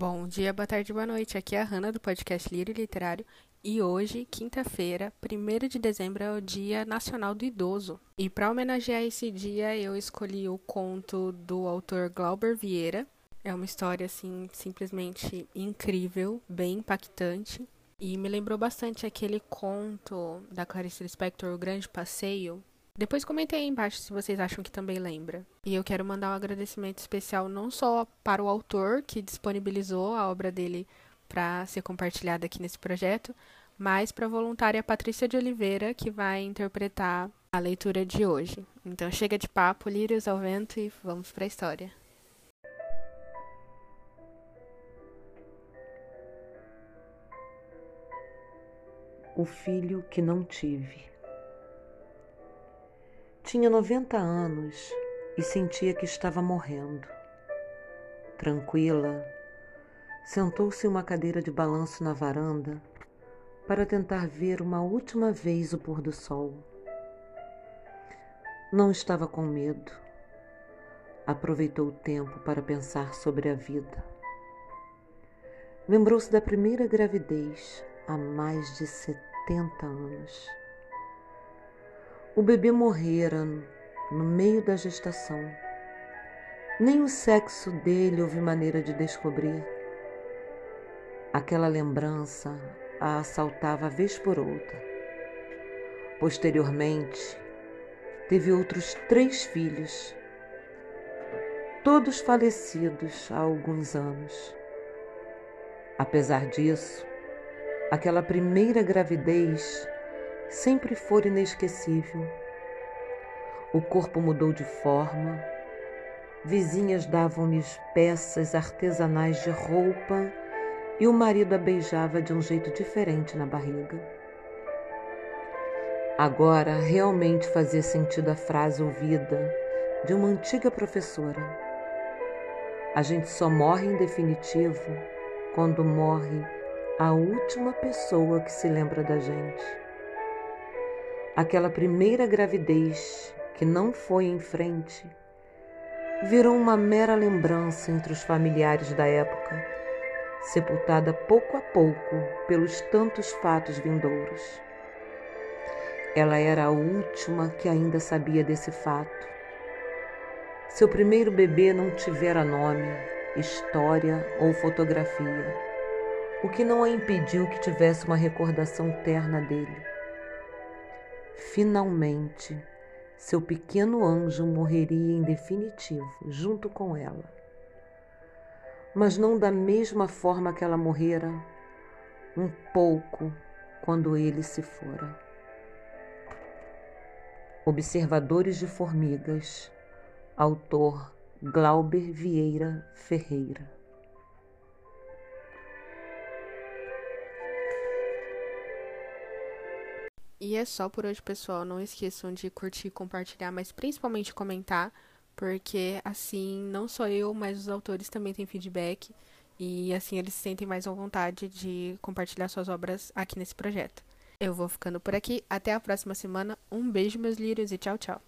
Bom dia, boa tarde, boa noite. Aqui é a Hanna do podcast Lírio Literário e hoje, quinta-feira, 1 de dezembro, é o Dia Nacional do Idoso. E para homenagear esse dia, eu escolhi o conto do autor Glauber Vieira. É uma história assim simplesmente incrível, bem impactante. E me lembrou bastante aquele conto da Clarice Lispector, O Grande Passeio, depois comentei aí embaixo se vocês acham que também lembra. E eu quero mandar um agradecimento especial não só para o autor que disponibilizou a obra dele para ser compartilhada aqui nesse projeto, mas para a voluntária Patrícia de Oliveira, que vai interpretar a leitura de hoje. Então chega de papo, lírios ao vento e vamos para a história. O filho que não tive. Tinha 90 anos e sentia que estava morrendo. Tranquila, sentou-se em uma cadeira de balanço na varanda para tentar ver uma última vez o pôr do sol. Não estava com medo. Aproveitou o tempo para pensar sobre a vida. Lembrou-se da primeira gravidez há mais de 70 anos. O bebê morrera no meio da gestação. Nem o sexo dele houve maneira de descobrir. Aquela lembrança a assaltava vez por outra. Posteriormente, teve outros três filhos, todos falecidos há alguns anos. Apesar disso, aquela primeira gravidez sempre for inesquecível. O corpo mudou de forma, vizinhas davam-lhes peças artesanais de roupa e o marido a beijava de um jeito diferente na barriga. Agora realmente fazia sentido a frase ouvida de uma antiga professora. A gente só morre em definitivo quando morre a última pessoa que se lembra da gente. Aquela primeira gravidez que não foi em frente virou uma mera lembrança entre os familiares da época, sepultada pouco a pouco pelos tantos fatos vindouros. Ela era a última que ainda sabia desse fato. Seu primeiro bebê não tivera nome, história ou fotografia, o que não a impediu que tivesse uma recordação terna dele. Finalmente, seu pequeno anjo morreria em definitivo junto com ela. Mas não da mesma forma que ela morrera, um pouco quando ele se fora. Observadores de Formigas, autor Glauber Vieira Ferreira. E é só por hoje, pessoal. Não esqueçam de curtir, compartilhar, mas principalmente comentar, porque assim, não só eu, mas os autores também têm feedback e assim eles se sentem mais à vontade de compartilhar suas obras aqui nesse projeto. Eu vou ficando por aqui. Até a próxima semana. Um beijo, meus lírios, e tchau, tchau.